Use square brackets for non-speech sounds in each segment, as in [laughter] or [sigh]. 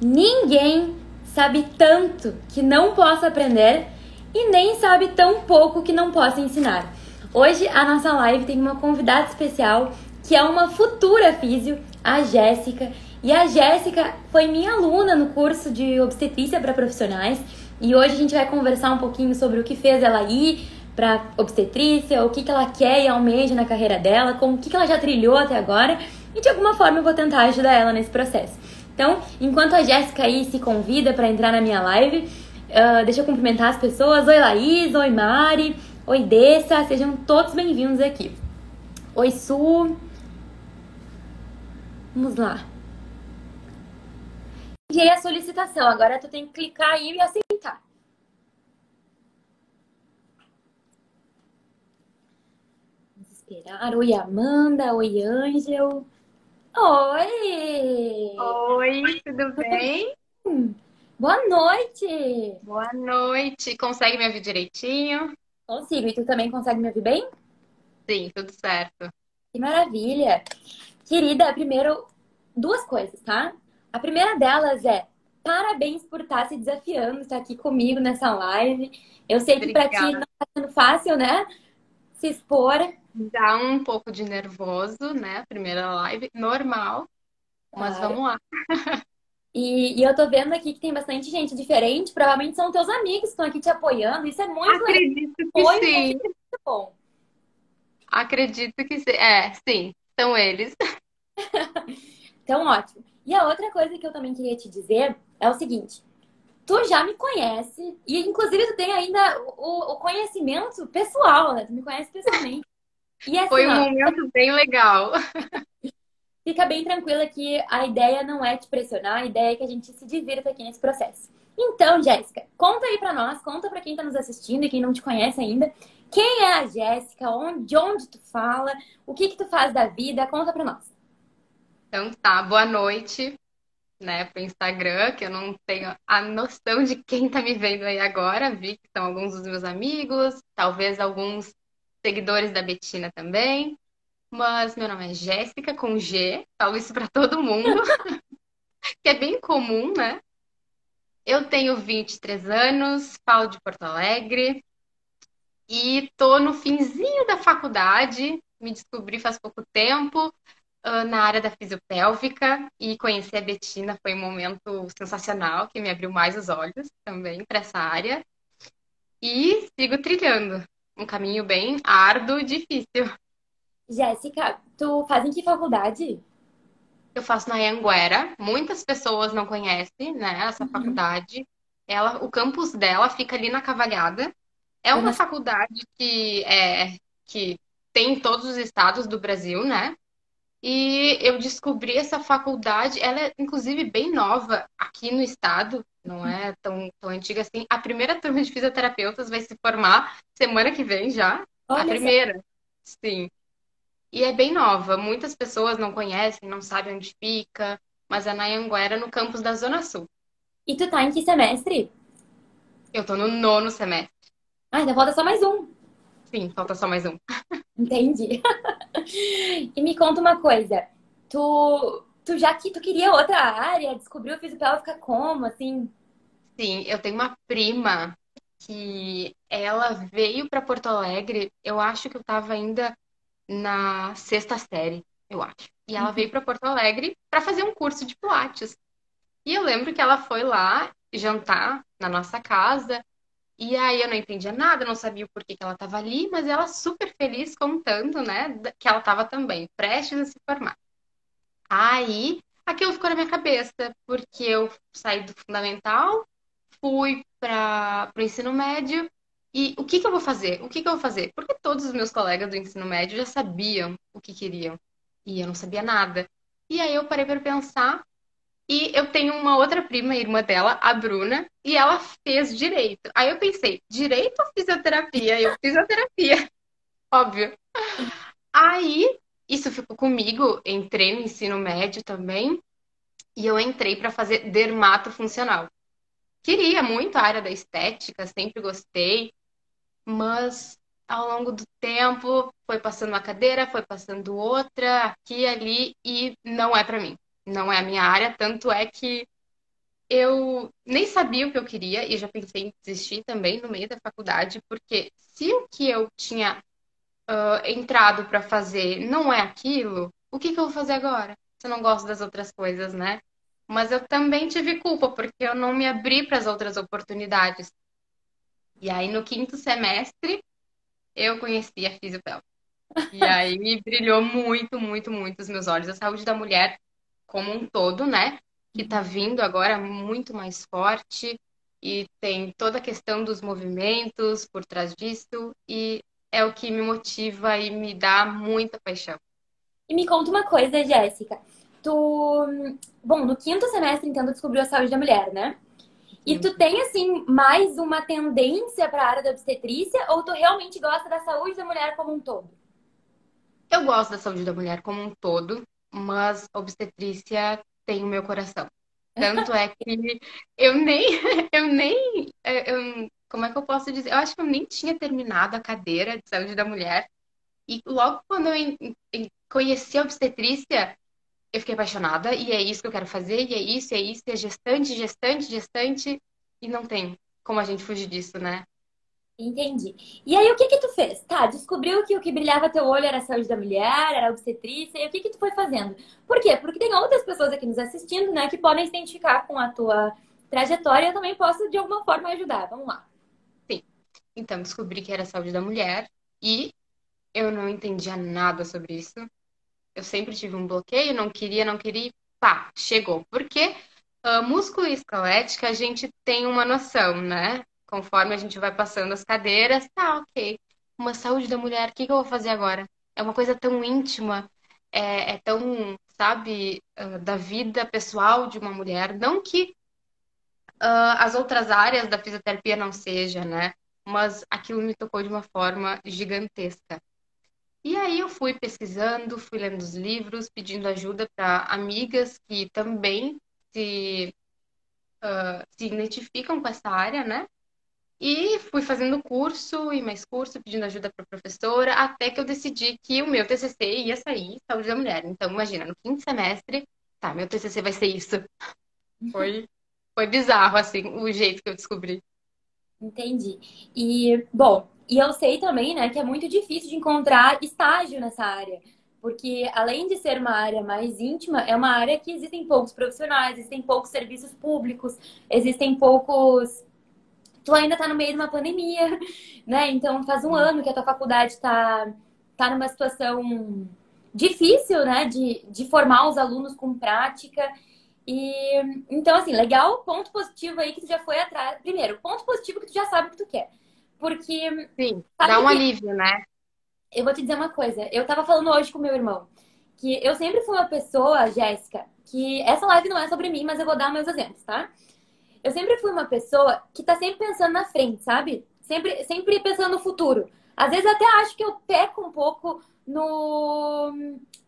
Ninguém sabe tanto que não possa aprender e nem sabe tão pouco que não possa ensinar. Hoje a nossa live tem uma convidada especial que é uma futura físio, a Jéssica. E a Jéssica foi minha aluna no curso de obstetrícia para profissionais. E hoje a gente vai conversar um pouquinho sobre o que fez ela ir para obstetrícia, o que, que ela quer e almeja na carreira dela, com o que, que ela já trilhou até agora. E de alguma forma eu vou tentar ajudar ela nesse processo. Então, enquanto a Jéssica aí se convida para entrar na minha live, uh, deixa eu cumprimentar as pessoas. Oi, Laís. Oi, Mari. Oi, Dessa. Sejam todos bem-vindos aqui. Oi, Su. Vamos lá. Enviei a solicitação. Agora tu tem que clicar aí e aceitar. Vamos esperar. Oi, Amanda. Oi, Ângel. Oi! Oi, tudo bem? Boa noite! Boa noite. Consegue me ouvir direitinho? Consigo. E tu também consegue me ouvir bem? Sim, tudo certo. Que maravilha! Querida, primeiro, duas coisas, tá? A primeira delas é parabéns por estar se desafiando, estar aqui comigo nessa live. Eu sei que para ti não está sendo fácil, né? Se expor. Dá um pouco de nervoso, né? Primeira live, normal. Mas claro. vamos lá. E, e, eu tô vendo aqui que tem bastante gente diferente. Provavelmente são teus amigos que estão aqui te apoiando. Isso é muito Acredito legal. que sim. Muito bom. Acredito que sim. É, sim, são eles. [laughs] então, ótimo. E a outra coisa que eu também queria te dizer é o seguinte. Tu já me conhece, e inclusive tu tem ainda o, o conhecimento pessoal, né? Tu me conhece pessoalmente. Assim, Foi um momento bem legal. [laughs] fica bem tranquila que a ideia não é te pressionar, a ideia é que a gente se divirta aqui nesse processo. Então, Jéssica, conta aí para nós, conta para quem está nos assistindo e quem não te conhece ainda, quem é a Jéssica, onde, onde tu fala, o que que tu faz da vida, conta para nós. Então tá, boa noite, né, pro Instagram, que eu não tenho a noção de quem tá me vendo aí agora, vi que são alguns dos meus amigos, talvez alguns seguidores da Betina também. Mas meu nome é Jéssica com G, falo isso para todo mundo, [laughs] que é bem comum, né? Eu tenho 23 anos, falo de Porto Alegre e tô no finzinho da faculdade, me descobri faz pouco tempo uh, na área da fisiopélvica e conhecer a Betina foi um momento sensacional que me abriu mais os olhos também para essa área. E sigo trilhando um caminho bem árduo e difícil. Jéssica, tu faz em que faculdade? Eu faço na Anguera. Muitas pessoas não conhecem, né, essa uhum. faculdade. Ela, o campus dela fica ali na Cavalhada. É uma uhum. faculdade que é que tem em todos os estados do Brasil, né? E eu descobri essa faculdade, ela é inclusive bem nova aqui no estado, não é tão, tão antiga assim. A primeira turma de fisioterapeutas vai se formar semana que vem já. Olha a primeira. Sim. E é bem nova. Muitas pessoas não conhecem, não sabem onde fica, mas é na Anguera, no campus da Zona Sul. E tu tá em que semestre? Eu tô no nono semestre. Ah, então falta só mais um. Sim, falta só mais um. Entendi. [laughs] e me conta uma coisa. Tu, tu já que tu queria outra área, descobriu ficar como, assim? Sim, eu tenho uma prima que ela veio para Porto Alegre. Eu acho que eu tava ainda na sexta série, eu acho. E ela uhum. veio para Porto Alegre para fazer um curso de Pilates. E eu lembro que ela foi lá jantar na nossa casa. E aí eu não entendia nada, não sabia o porquê que ela estava ali, mas ela super feliz contando, né, que ela estava também prestes a se formar. Aí aquilo ficou na minha cabeça, porque eu saí do fundamental, fui para o ensino médio e o que, que eu vou fazer? O que, que eu vou fazer? Porque todos os meus colegas do ensino médio já sabiam o que queriam. E eu não sabia nada. E aí eu parei para pensar. E eu tenho uma outra prima, irmã dela, a Bruna, e ela fez direito. Aí eu pensei, direito ou fisioterapia? Eu fisioterapia. [laughs] Óbvio. Aí isso ficou comigo, entrei no ensino médio também, e eu entrei para fazer dermato funcional. Queria muito a área da estética, sempre gostei, mas ao longo do tempo foi passando uma cadeira, foi passando outra, aqui e ali, e não é para mim. Não é a minha área, tanto é que eu nem sabia o que eu queria e já pensei em desistir também no meio da faculdade, porque se o que eu tinha uh, entrado para fazer não é aquilo, o que, que eu vou fazer agora? Se eu não gosto das outras coisas, né? Mas eu também tive culpa, porque eu não me abri para as outras oportunidades. E aí, no quinto semestre, eu conheci a fisiopel. E aí brilhou muito, muito, muito os meus olhos. A saúde da mulher como um todo, né? Que tá vindo agora muito mais forte e tem toda a questão dos movimentos por trás disso e é o que me motiva e me dá muita paixão. E me conta uma coisa, Jéssica. Tu, bom, no quinto semestre, então, tu descobriu a saúde da mulher, né? E tu tem, assim, mais uma tendência para a área da obstetrícia ou tu realmente gosta da saúde da mulher como um todo? Eu gosto da saúde da mulher como um todo, mas obstetrícia tem o meu coração. Tanto é que [laughs] eu nem, [laughs] eu nem, é, eu, como é que eu posso dizer? Eu acho que eu nem tinha terminado a cadeira de saúde da mulher. E logo quando eu conheci a obstetrícia, eu fiquei apaixonada e é isso que eu quero fazer, e é isso, e é isso, e é gestante, gestante, gestante, e não tem como a gente fugir disso, né? Entendi. E aí, o que que tu fez? Tá, descobriu que o que brilhava teu olho era a saúde da mulher, era a obstetrícia, e o que que tu foi fazendo? Por quê? Porque tem outras pessoas aqui nos assistindo, né, que podem se identificar com a tua trajetória eu também posso, de alguma forma, ajudar. Vamos lá. Sim. Então, descobri que era a saúde da mulher e eu não entendia nada sobre isso eu sempre tive um bloqueio, não queria, não queria, pá, chegou. Porque uh, músculo e esquelética a gente tem uma noção, né? Conforme a gente vai passando as cadeiras, tá, ok. Uma saúde da mulher, o que, que eu vou fazer agora? É uma coisa tão íntima, é, é tão, sabe, uh, da vida pessoal de uma mulher. Não que uh, as outras áreas da fisioterapia não seja, né? Mas aquilo me tocou de uma forma gigantesca. E aí eu fui pesquisando, fui lendo os livros, pedindo ajuda para amigas que também se, uh, se identificam com essa área, né? E fui fazendo curso e mais curso, pedindo ajuda para professora, até que eu decidi que o meu TCC ia sair saúde da mulher. Então, imagina, no quinto semestre, tá, meu TCC vai ser isso. Foi, [laughs] foi bizarro, assim, o jeito que eu descobri. Entendi. E, bom, e eu sei também, né, que é muito difícil de encontrar estágio nessa área. Porque além de ser uma área mais íntima, é uma área que existem poucos profissionais, existem poucos serviços públicos, existem poucos. Tu ainda está no meio de uma pandemia, né? Então faz um ano que a tua faculdade está tá numa situação difícil, né? De, de formar os alunos com prática. E então, assim, legal, ponto positivo aí que tu já foi atrás. Primeiro, ponto positivo que tu já sabe o que tu quer. Porque. Sim, dá um que... alívio, né? Eu vou te dizer uma coisa. Eu tava falando hoje com meu irmão que eu sempre fui uma pessoa, Jéssica, que essa live não é sobre mim, mas eu vou dar meus exemplos, tá? Eu sempre fui uma pessoa que tá sempre pensando na frente, sabe? Sempre, sempre pensando no futuro. Às vezes até acho que eu peco um pouco no,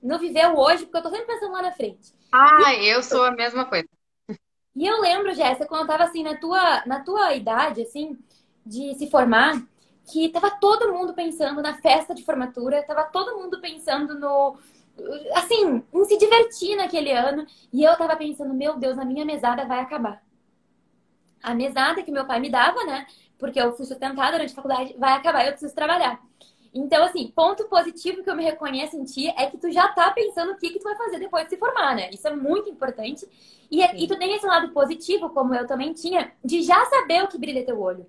no viver o hoje, porque eu tô sempre pensando lá na frente. Ah, e... eu sou a mesma coisa. [laughs] E eu lembro, Jéssica, quando eu tava assim, na tua, na tua idade, assim, de se formar que tava todo mundo pensando na festa de formatura, tava todo mundo pensando no assim, em se divertir naquele ano, e eu tava pensando, meu Deus, a minha mesada vai acabar. A mesada que meu pai me dava, né? Porque eu fui sustentada durante a faculdade, vai acabar, eu preciso trabalhar. Então, assim, ponto positivo que eu me reconheço em ti é que tu já tá pensando o que, que tu vai fazer depois de se formar, né? Isso é muito importante. E, e tu tem esse lado positivo, como eu também tinha, de já saber o que brilha teu olho.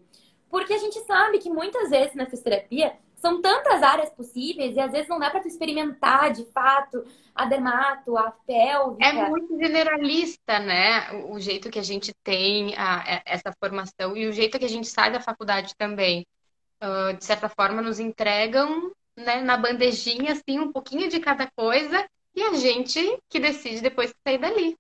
Porque a gente sabe que muitas vezes na fisioterapia são tantas áreas possíveis e às vezes não dá para tu experimentar de fato a dermato, a pélvica. É muito generalista, né? O, jeito que a gente tem a, é, essa formação e o jeito que a gente sai da faculdade também. Uh, de certa forma, nos entregam né, na bandejinha assim um pouquinho de cada coisa e a gente que decide depois sair dali.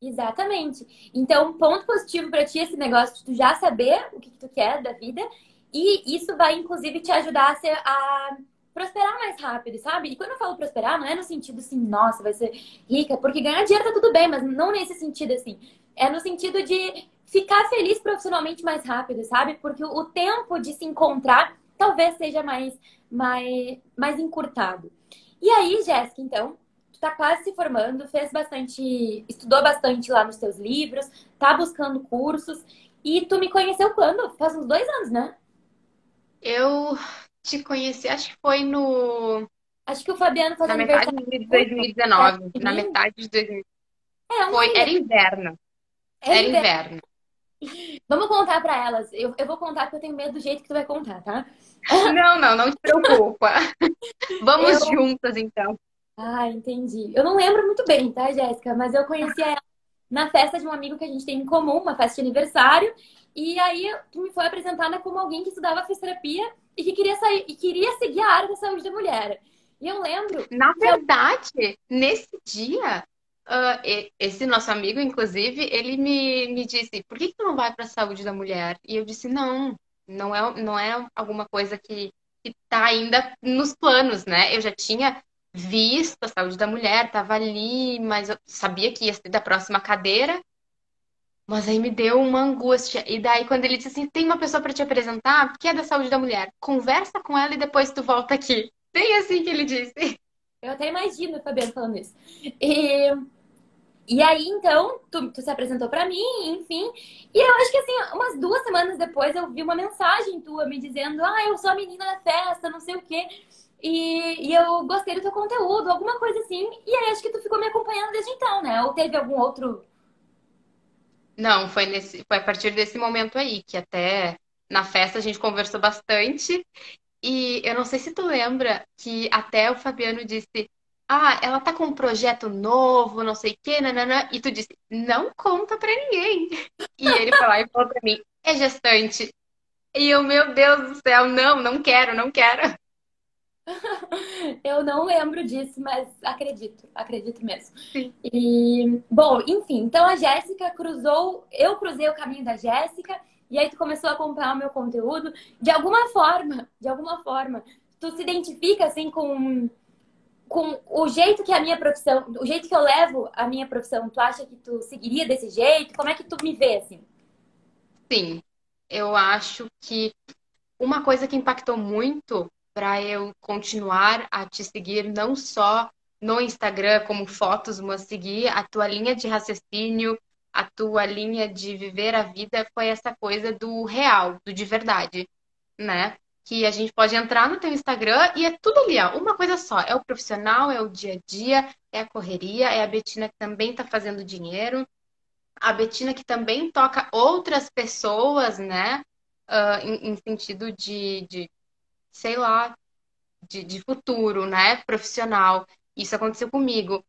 Exatamente. Então, ponto positivo para ti esse negócio de tu já saber o que, que, tu quer da vida. E isso vai, inclusive, te ajudar a, ser, a prosperar mais rápido, sabe? E quando eu falo prosperar, não é no sentido assim, nossa, vai ser rica, porque ganhar dinheiro tá tudo bem, mas não nesse sentido assim. É no sentido de ficar feliz profissionalmente mais rápido, sabe? Porque o tempo de se encontrar talvez seja mais, mais, mais encurtado. E aí, Jéssica, então, tá quase se formando, fez bastante, estudou bastante lá nos teus livros, tá buscando cursos. E tu me conheceu quando? Faz uns dois anos, né? Eu te conheci, acho que foi no. Acho que o Fabiano faz Na metade de 2019. Na metade de 2019. É, um foi, era inverno. Era, era inverno. inverno. Vamos contar para elas. Eu, eu vou contar porque eu tenho medo do jeito que tu vai contar, tá? [laughs] Não, não, não te preocupa. [laughs] Vamos eu... juntas, então. Ah, entendi. Eu não lembro muito bem, tá, Jéssica? Mas eu conheci ela [laughs] na festa de um amigo que a gente tem em comum, uma festa de aniversário. E aí tu me foi apresentada como alguém que estudava fisioterapia e que queria sair e queria seguir a área da saúde da mulher. E eu lembro. Na verdade, eu... nesse dia, uh, esse nosso amigo, inclusive, ele me, me disse: por que, que tu não vai para a saúde da mulher? E eu disse: não, não é, não é alguma coisa que está ainda nos planos, né? Eu já tinha visto a saúde da mulher, estava ali, mas eu sabia que ia ser da próxima cadeira. Mas aí me deu uma angústia. E daí, quando ele disse assim: tem uma pessoa para te apresentar que é da saúde da mulher, conversa com ela e depois tu volta aqui. Bem assim que ele disse. Eu até imagino o Fabiano falando isso. E, e aí, então, tu, tu se apresentou para mim, enfim. E eu acho que, assim, umas duas semanas depois eu vi uma mensagem tua me dizendo: ah, eu sou a menina da festa, não sei o quê. E, e, eu gostei do teu conteúdo, alguma coisa assim. E aí acho que tu ficou me acompanhando desde então, né? Ou teve algum outro. Não, foi, nesse, foi a partir desse momento aí, que até na festa a gente conversou bastante. E eu não sei se tu lembra que até o Fabiano disse: Ah, ela tá com um projeto novo, não sei o quê, nanana. E tu disse: Não conta pra ninguém. [laughs] E ele foi lá e falou pra mim: É gestante. E eu, meu Deus do céu, não, não quero, não quero. [laughs] Eu não lembro disso, mas acredito, acredito mesmo. Sim. E, bom, enfim, então a Jéssica cruzou, eu cruzei o caminho da Jéssica, e aí tu começou a acompanhar o meu conteúdo. De alguma forma, de alguma forma, tu se identifica assim com, com o jeito que a minha profissão, o jeito que eu levo a minha profissão, tu acha que tu seguiria desse jeito? Como é que tu me vê assim? Sim, eu acho que uma coisa que impactou muito para eu continuar a te seguir não só no Instagram como fotos, mas seguir a tua linha de raciocínio, a tua linha de viver a vida foi essa coisa do real, do de verdade, né? Que a gente pode entrar no teu Instagram e é tudo ali, ó, uma coisa só. É o profissional, é o dia a dia, é a correria, é a Betina que também está fazendo dinheiro, a Betina que também toca outras pessoas, né? Uh, em, em, sentido de, de sei lá, de, de futuro, né? Profissional. Isso aconteceu comigo.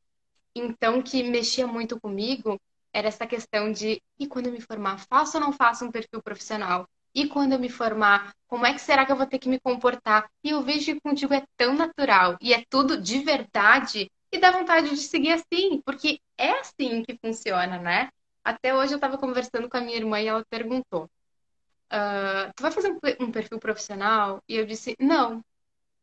Então, que mexia muito comigo era essa questão de e quando eu me formar, faço ou não faço um perfil profissional? E quando eu me formar, como é que será que eu vou ter que me comportar? E eu vejo que contigo é tão natural e é tudo de verdade e dá vontade de seguir assim, porque é assim que funciona, né? Até hoje eu estava conversando com a minha irmã e ela perguntou: uh, Tu vai fazer um perfil profissional? E eu disse: Não,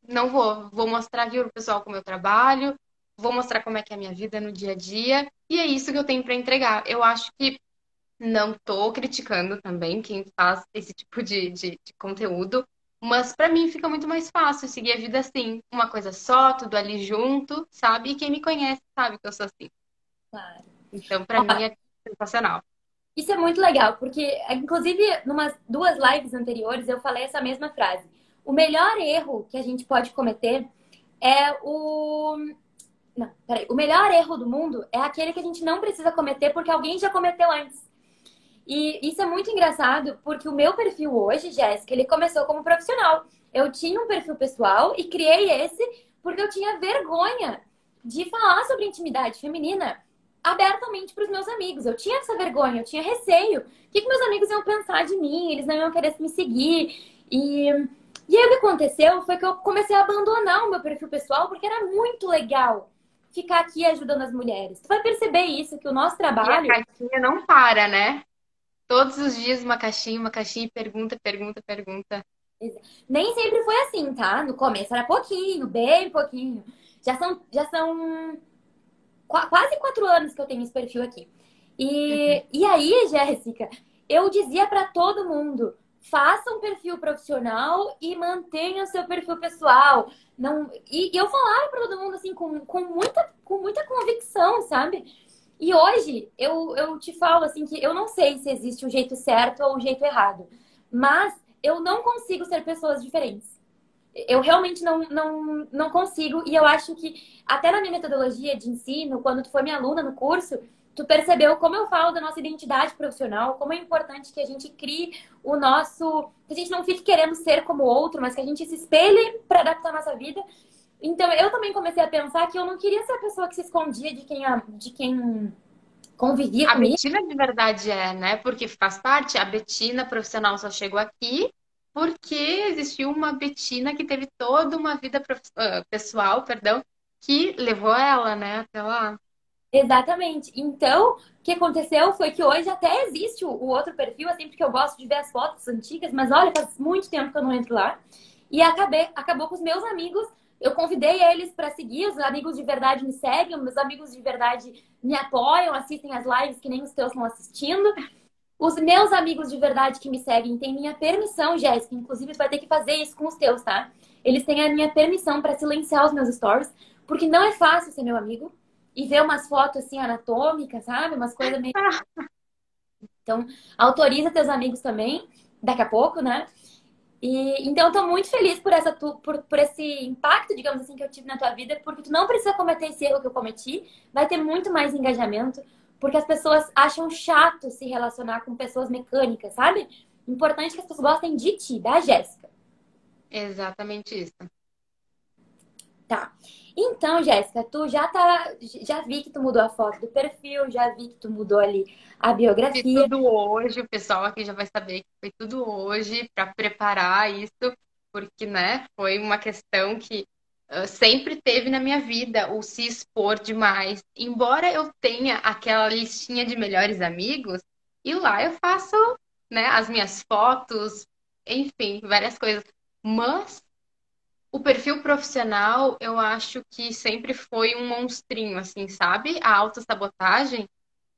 não vou. Vou mostrar aqui pro pessoal como eu trabalho, vou mostrar como é que é a minha vida no dia a dia, e é isso que eu tenho para entregar. Eu acho que não tô criticando também quem faz esse tipo de, de, de conteúdo, mas para mim fica muito mais fácil seguir a vida assim, uma coisa só, tudo ali junto, sabe? E quem me conhece sabe que eu sou assim. Claro. Então, para mim é sensacional. Isso é muito legal, porque, inclusive, numas duas lives anteriores, eu falei essa mesma frase. O melhor erro que a gente pode cometer é o. Não, peraí. O melhor erro do mundo é aquele que a gente não precisa cometer porque alguém já cometeu antes. E isso é muito engraçado porque o meu perfil hoje, Jéssica, ele começou como profissional. Eu tinha um perfil pessoal e criei esse porque eu tinha vergonha de falar sobre intimidade feminina abertamente para os meus amigos. Eu tinha essa vergonha, eu tinha receio. O que, que meus amigos iam pensar de mim? Eles não iam querer me seguir. E, e aí o que aconteceu foi que eu comecei a abandonar o meu perfil pessoal porque era muito legal ficar aqui ajudando as mulheres. Tu vai perceber isso, que o nosso trabalho. E a caixinha não para, né? Todos os dias uma caixinha, uma caixinha, pergunta, pergunta, pergunta. Nem sempre foi assim, tá? No começo era pouquinho, bem pouquinho. Já são, já são quase quatro anos que eu tenho esse perfil aqui. E, uhum. e aí, Jéssica, eu dizia para todo mundo: faça um perfil profissional e mantenha o seu perfil pessoal. Não, e, e eu falava para todo mundo assim com, com, muita, com muita convicção, sabe? E hoje eu, eu te falo assim que eu não sei se existe o um jeito certo ou o um jeito errado, mas eu não consigo ser pessoas diferentes. Eu realmente não, não, não consigo, e eu acho que até na minha metodologia de ensino, quando tu foi minha aluna no curso, tu percebeu como eu falo da nossa identidade profissional, como é importante que a gente crie o nosso. que a gente não fique querendo ser como outro, mas que a gente se espelhe para adaptar a nossa vida. Então eu também comecei a pensar que eu não queria ser a pessoa que se escondia de quem, de quem convivia a comigo. A Betina de verdade é, né? Porque faz parte, a Betina profissional só chegou aqui porque existiu uma Betina que teve toda uma vida ah, pessoal, perdão, que levou ela, né, até lá. Exatamente. Então, o que aconteceu foi que hoje até existe o, outro perfil, assim, porque eu gosto de ver as fotos antigas, mas olha, faz muito tempo que eu não entro lá. E acabei, acabou com os meus amigos. Eu convidei eles para seguir, os amigos de verdade me seguem, meus amigos de verdade me apoiam, assistem as lives que nem os teus estão assistindo. Os meus amigos de verdade que me seguem têm minha permissão, Jéssica. Inclusive, tu vai ter que fazer isso com os teus, tá? Eles têm a minha permissão para silenciar os meus stories, porque não é fácil ser meu amigo e ver umas fotos assim anatômicas, sabe? Umas coisas meio. [laughs] Então, autoriza teus amigos também, daqui a pouco, né? E, então, eu tô muito feliz por, essa, por, por esse impacto, digamos assim, que eu tive na tua vida, porque tu não precisa cometer esse erro que eu cometi, vai ter muito mais engajamento, porque as pessoas acham chato se relacionar com pessoas mecânicas, sabe? Importante que as pessoas gostem de ti, da Jéssica. Exatamente isso. Tá. Então, Jéssica, tu já tá. Já vi que tu mudou a foto do perfil, já vi que tu mudou ali a biografia. Fiz tudo hoje, o pessoal aqui já vai saber que foi tudo hoje para preparar isso, porque, né, foi uma questão que sempre teve na minha vida, o se expor demais. Embora eu tenha aquela listinha de melhores amigos, e lá eu faço, né, as minhas fotos, enfim, várias coisas. Mas o perfil profissional, eu acho que sempre foi um monstrinho, assim, sabe? A autossabotagem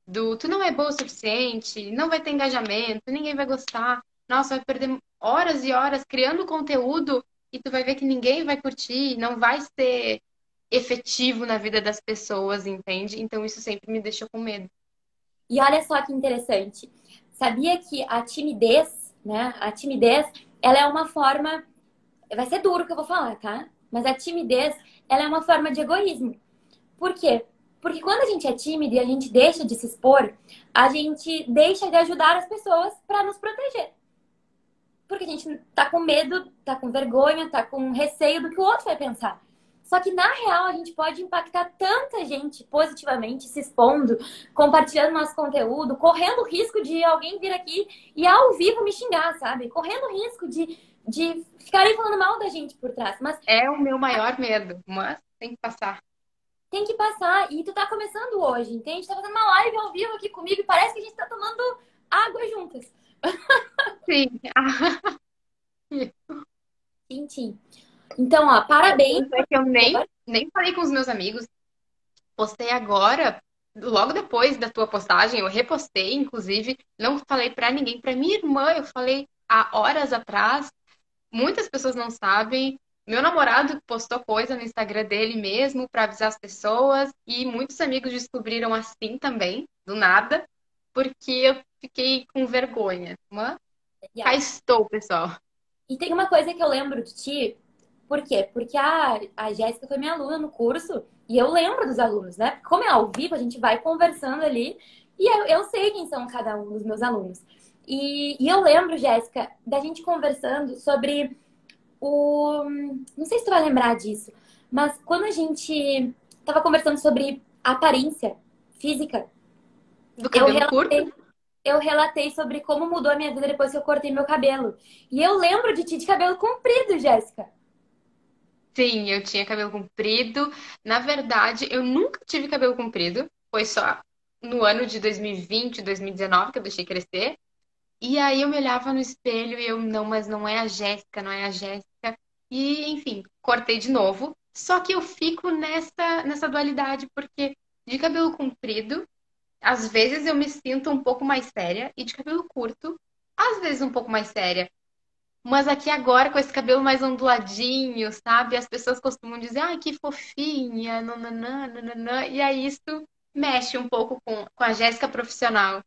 do tu não é boa o suficiente, não vai ter engajamento, ninguém vai gostar. Nossa, vai perder horas e horas criando conteúdo e tu vai ver que ninguém vai curtir, não vai ser efetivo na vida das pessoas, entende? Então isso sempre me deixou com medo. E olha só que interessante. Sabia que a timidez, né? A timidez, ela é uma forma Vai ser duro que eu vou falar, tá? Mas a timidez, ela é uma forma de egoísmo. Por quê? Porque quando a gente é tímido e a gente deixa de se expor, a gente deixa de ajudar as pessoas para nos proteger. Porque a gente tá com medo, tá com vergonha, tá com receio do que o outro vai pensar. Só que na real a gente pode impactar tanta gente positivamente, se expondo, compartilhando nosso conteúdo, correndo o risco de alguém vir aqui e ao vivo me xingar, sabe? Correndo o risco de de ficarem falando mal da gente por trás. Mas é o meu maior medo, mas tem que passar. Tem que passar. E tu tá começando hoje, entende? Tá fazendo uma live ao vivo aqui comigo e parece que a gente tá tomando água juntas. Sim. [laughs] sim, sim. Então, ó, parabéns. É que eu nem, nem falei com os meus amigos. Postei agora, logo depois da tua postagem, eu repostei, inclusive, não falei para ninguém, para minha irmã, eu falei há horas atrás Muitas pessoas não sabem. Meu namorado postou coisa no Instagram dele mesmo para avisar as pessoas e muitos amigos descobriram assim também, do nada, porque eu fiquei com vergonha. Mas yeah. cá estou, pessoal. E tem uma coisa que eu lembro de ti, por quê? Porque a, a Jéssica foi minha aluna no curso e eu lembro dos alunos, né? Como é ao vivo, a gente vai conversando ali e eu, eu sei quem são cada um dos meus alunos. E, e eu lembro, Jéssica, da gente conversando sobre o. Não sei se tu vai lembrar disso, mas quando a gente tava conversando sobre aparência física, do cabelo eu relatei, curto? Eu relatei sobre como mudou a minha vida depois que eu cortei meu cabelo. E eu lembro de ti de cabelo comprido, Jéssica. Sim, eu tinha cabelo comprido. Na verdade, eu nunca tive cabelo comprido. Foi só no ano de 2020, 2019 que eu deixei crescer. E aí eu me olhava no espelho e eu, não, mas não é a Jéssica, não é a Jéssica. E, enfim, cortei de novo. Só que eu fico nessa, nessa dualidade, porque de cabelo comprido, às vezes eu me sinto um pouco mais séria, e de cabelo curto, às vezes um pouco mais séria. Mas aqui agora, com esse cabelo mais onduladinho, sabe? As pessoas costumam dizer, ai, que fofinha, nananã, nananã. E aí isso mexe um pouco com, com a Jéssica profissional.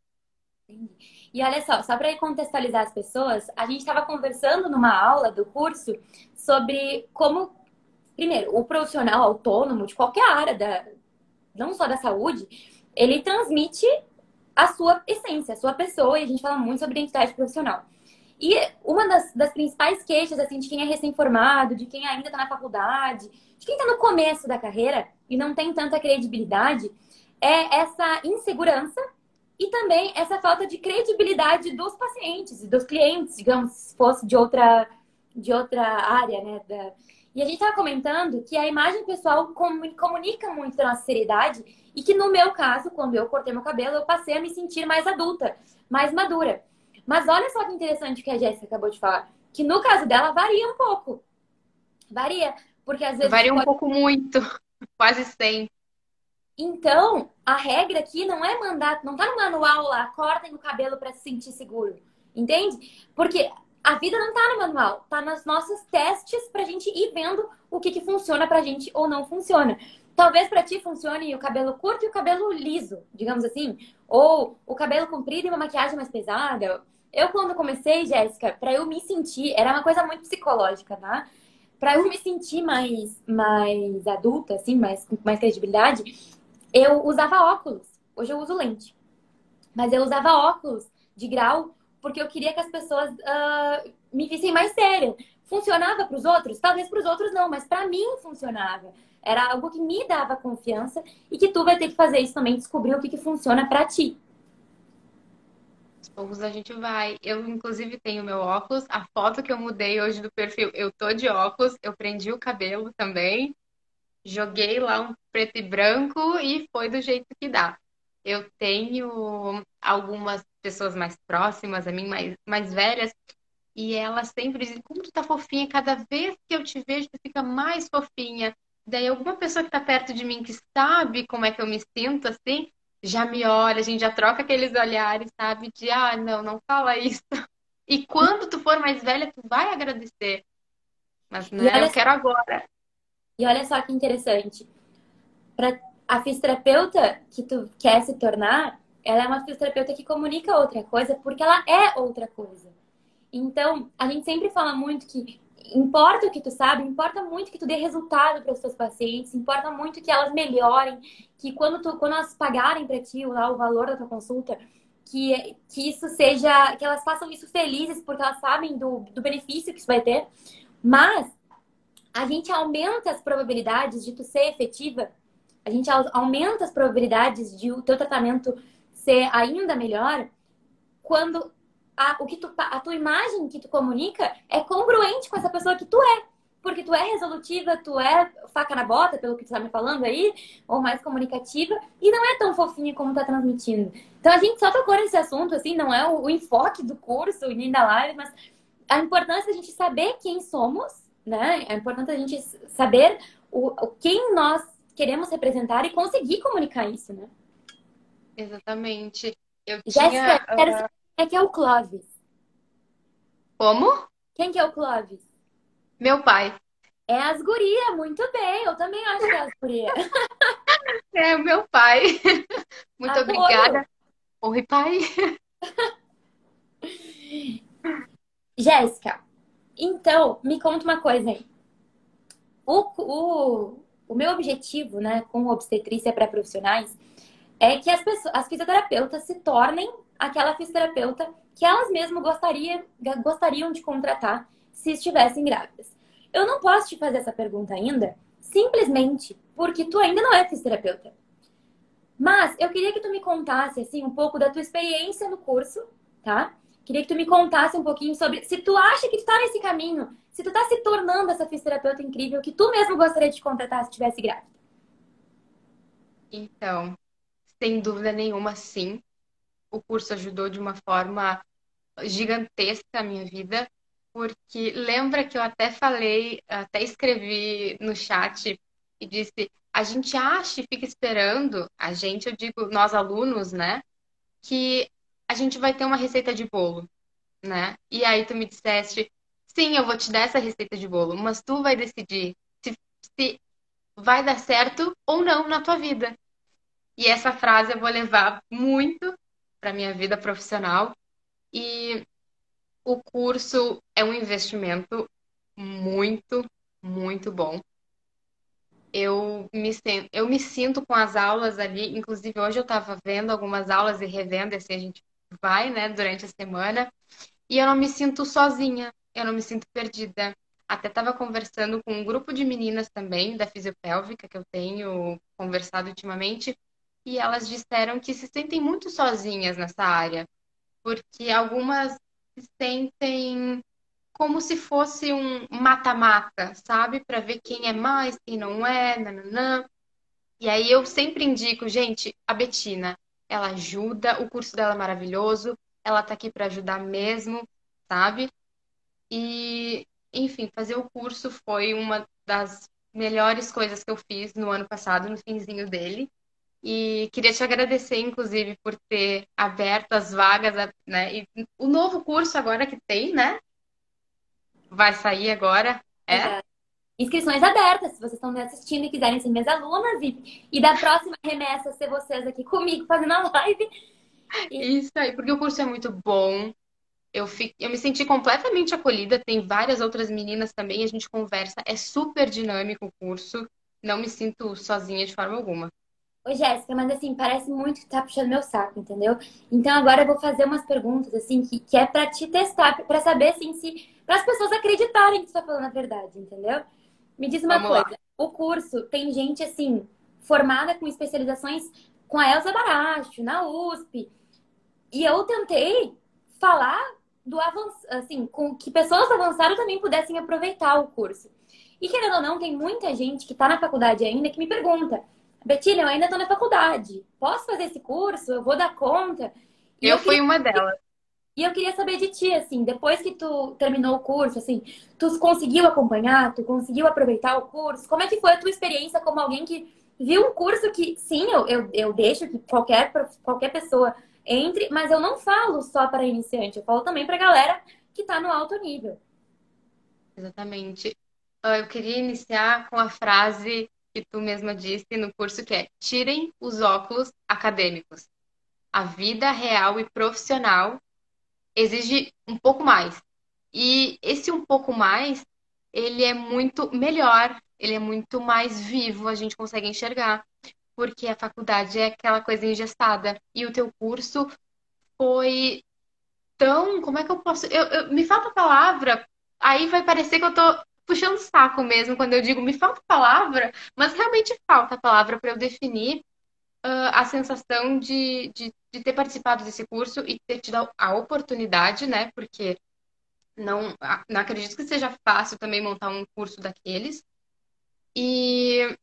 E olha só, só para contextualizar as pessoas, a gente estava conversando numa aula do curso sobre como, primeiro, o profissional autônomo de qualquer área, da, não só da saúde, ele transmite a sua essência, a sua pessoa, e a gente fala muito sobre identidade profissional. E uma das, das principais queixas, assim, de quem é recém-formado, de quem ainda está na faculdade, de quem está no começo da carreira e não tem tanta credibilidade, é essa insegurança e também essa falta de credibilidade dos pacientes e dos clientes, digamos, se fosse de outra, de outra área, né? Da... E a gente estava comentando que a imagem pessoal comunica muito da nossa seriedade e que no meu caso, quando eu cortei meu cabelo, eu passei a me sentir mais adulta, mais madura. Mas olha só que interessante o que a Jéssica acabou de falar, que no caso dela varia um pouco. Varia, porque às vezes varia um pouco muito, [laughs] quase sempre. Então, a regra aqui não é mandar, não tá no manual lá, cortem o cabelo para se sentir seguro. Entende? Porque a vida não tá no manual, tá nos nossos testes pra gente ir vendo o que, que funciona pra gente ou não funciona. Talvez para ti funcione o cabelo curto e o cabelo liso, digamos assim, ou o cabelo comprido e uma maquiagem mais pesada. Eu quando comecei, Jéssica, para eu me sentir, era uma coisa muito psicológica, tá? Para eu me sentir mais mais adulta, assim, mais com mais credibilidade, eu usava óculos. Hoje eu uso lente. Mas eu usava óculos de grau porque eu queria que as pessoas uh, me vissem mais séria. Funcionava para os outros? Talvez para os outros não, mas para mim funcionava. Era algo que me dava confiança e que tu vai ter que fazer isso também, descobrir o que, que funciona para ti. Os poucos a gente vai. Eu, inclusive, tenho meu óculos. A foto que eu mudei hoje do perfil, eu tô de óculos. Eu prendi o cabelo também joguei lá um preto e branco e foi do jeito que dá. Eu tenho algumas pessoas mais próximas a mim, mais, mais velhas, e elas sempre dizem, como tu tá fofinha, cada vez que eu te vejo, tu fica mais fofinha. Daí alguma pessoa que tá perto de mim que sabe como é que eu me sinto, assim, já me olha, a gente já troca aqueles olhares, sabe? De, ah, não, não fala isso. E quando tu for mais velha, tu vai agradecer. Mas, né, eu quero agora. E olha só que interessante. Para a fisioterapeuta que tu quer se tornar, ela é uma fisioterapeuta que comunica outra coisa porque ela é outra coisa. Então, a gente sempre fala muito que importa o que tu sabe, importa muito que tu dê resultado para os teus pacientes, importa muito que elas melhorem, que quando tu quando elas pagarem para ti lá o valor da tua consulta, que, que isso seja, que elas façam isso felizes porque elas sabem do, do benefício que isso vai ter. Mas a gente aumenta as probabilidades de tu ser efetiva, a gente aumenta as probabilidades de o teu tratamento ser ainda melhor quando a, o que tu, a tua imagem que tu comunica é congruente com essa pessoa que tu é. Porque tu é resolutiva, tu é faca na bota, pelo que tu tá me falando aí, ou mais comunicativa, e não é tão fofinha como tá transmitindo. Então a gente só tocou nesse assunto, assim, não é o, o enfoque do curso nem da live, mas a importância da gente saber quem somos né? É importante a gente saber o, o quem nós queremos representar e conseguir comunicar isso, né? Exatamente. Eu Jéssica, tinha, quero quem é que é o Clóvis. Como? Quem que é o Clóvis? Meu pai. É as gurias, muito bem. Eu também acho que é as gurias. [laughs] é o meu pai. [laughs] Muito Apoio. obrigada. Oi, pai. [laughs] Jéssica, então, me conta uma coisa aí. O, o, o meu objetivo, né, com obstetrícia para profissionais é que as, pessoas, as fisioterapeutas se tornem aquela fisioterapeuta que elas mesmas gostariam, gostariam de contratar se estivessem grávidas. Eu não posso te fazer essa pergunta ainda, simplesmente porque tu ainda não é fisioterapeuta. Mas eu queria que tu me contasse assim um pouco da tua experiência no curso, tá? Queria que tu me contasse um pouquinho sobre se tu acha que tu tá nesse caminho, se tu tá se tornando essa fisioterapeuta incrível que tu mesmo gostaria de contratar se estivesse grávida. Então, sem dúvida nenhuma, sim. O curso ajudou de uma forma gigantesca a minha vida, porque lembra que eu até falei, até escrevi no chat e disse: a gente acha e fica esperando, a gente, eu digo, nós alunos, né, que a gente vai ter uma receita de bolo. né? E aí tu me disseste, sim, eu vou te dar essa receita de bolo, mas tu vai decidir se, se vai dar certo ou não na tua vida. E essa frase eu vou levar muito para minha vida profissional. E o curso é um investimento muito, muito bom. Eu me, eu me sinto com as aulas ali, inclusive hoje eu estava vendo algumas aulas e revendo, assim a gente vai, né, durante a semana, e eu não me sinto sozinha, eu não me sinto perdida. Até estava conversando com um grupo de meninas também, da fisiopélvica, que eu tenho conversado ultimamente, e elas disseram que se sentem muito sozinhas nessa área, porque algumas se sentem como se fosse um mata-mata, sabe? Para ver quem é mais, quem não é, nananã. E aí eu sempre indico, gente, a Betina, ela ajuda, o curso dela é maravilhoso, ela tá aqui para ajudar mesmo, sabe? E, enfim, fazer o curso foi uma das melhores coisas que eu fiz no ano passado, no finzinho dele. E queria te agradecer, inclusive, por ter aberto as vagas, né? E o novo curso agora que tem, né? Vai sair agora. É? Inscrições abertas, se vocês estão me assistindo e quiserem ser minhas alunas. E, e da próxima remessa ser vocês aqui comigo fazendo a live. E... Isso aí, porque o curso é muito bom. Eu, fico, eu me senti completamente acolhida. Tem várias outras meninas também. A gente conversa. É super dinâmico o curso. Não me sinto sozinha de forma alguma. Ô, Jéssica, mas assim, parece muito que tá puxando meu saco, entendeu? Então agora eu vou fazer umas perguntas, assim, que, que é para te testar, para saber, assim, se. para as pessoas acreditarem que você tá falando a verdade, entendeu? Me diz uma Vamos coisa: lá. o curso tem gente, assim, formada com especializações com a Elza Baracho, na USP. E eu tentei falar do avanço, assim, com que pessoas avançadas também pudessem aproveitar o curso. E querendo ou não, tem muita gente que está na faculdade ainda que me pergunta Betina, eu ainda estou na faculdade. Posso fazer esse curso? Eu vou dar conta? E eu, eu fui queria... uma delas. E eu queria saber de ti, assim, depois que tu terminou o curso, assim, tu conseguiu acompanhar, tu conseguiu aproveitar o curso? Como é que foi a tua experiência como alguém que viu um curso que, sim, eu, eu, eu deixo que qualquer, qualquer pessoa entre, mas eu não falo só para iniciante, eu falo também para galera que está no alto nível. Exatamente. Eu queria iniciar com a frase que tu mesma disse no curso que é tirem os óculos acadêmicos. A vida real e profissional exige um pouco mais. E esse um pouco mais, ele é muito melhor, ele é muito mais vivo, a gente consegue enxergar. Porque a faculdade é aquela coisa engessada. E o teu curso foi tão. Como é que eu posso. Eu, eu, me falta a palavra, aí vai parecer que eu tô puxando saco mesmo quando eu digo me falta palavra, mas realmente falta palavra para eu definir uh, a sensação de, de, de, ter participado desse curso e ter tido a oportunidade, né? Porque não, não acredito que seja fácil também montar um curso daqueles. E